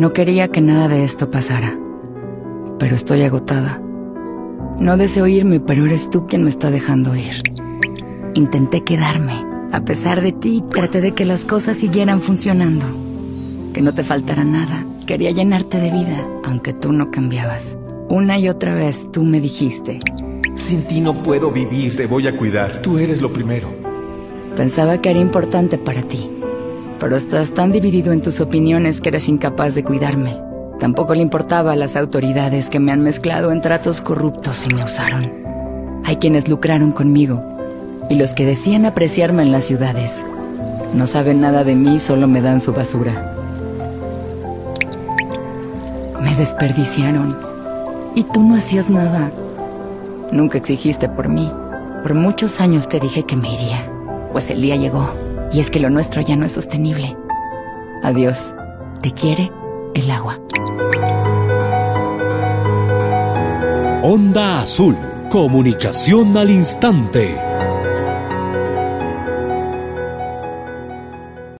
No quería que nada de esto pasara, pero estoy agotada. No deseo irme, pero eres tú quien me está dejando ir. Intenté quedarme. A pesar de ti, traté de que las cosas siguieran funcionando. Que no te faltara nada. Quería llenarte de vida, aunque tú no cambiabas. Una y otra vez tú me dijiste. Sin ti no puedo vivir. Te voy a cuidar. Tú eres lo primero. Pensaba que era importante para ti. Pero estás tan dividido en tus opiniones que eres incapaz de cuidarme. Tampoco le importaba a las autoridades que me han mezclado en tratos corruptos y me usaron. Hay quienes lucraron conmigo y los que decían apreciarme en las ciudades. No saben nada de mí, solo me dan su basura. Me desperdiciaron y tú no hacías nada. Nunca exigiste por mí. Por muchos años te dije que me iría, pues el día llegó y es que lo nuestro ya no es sostenible. Adiós. Te quiere el agua. Onda Azul, comunicación al instante.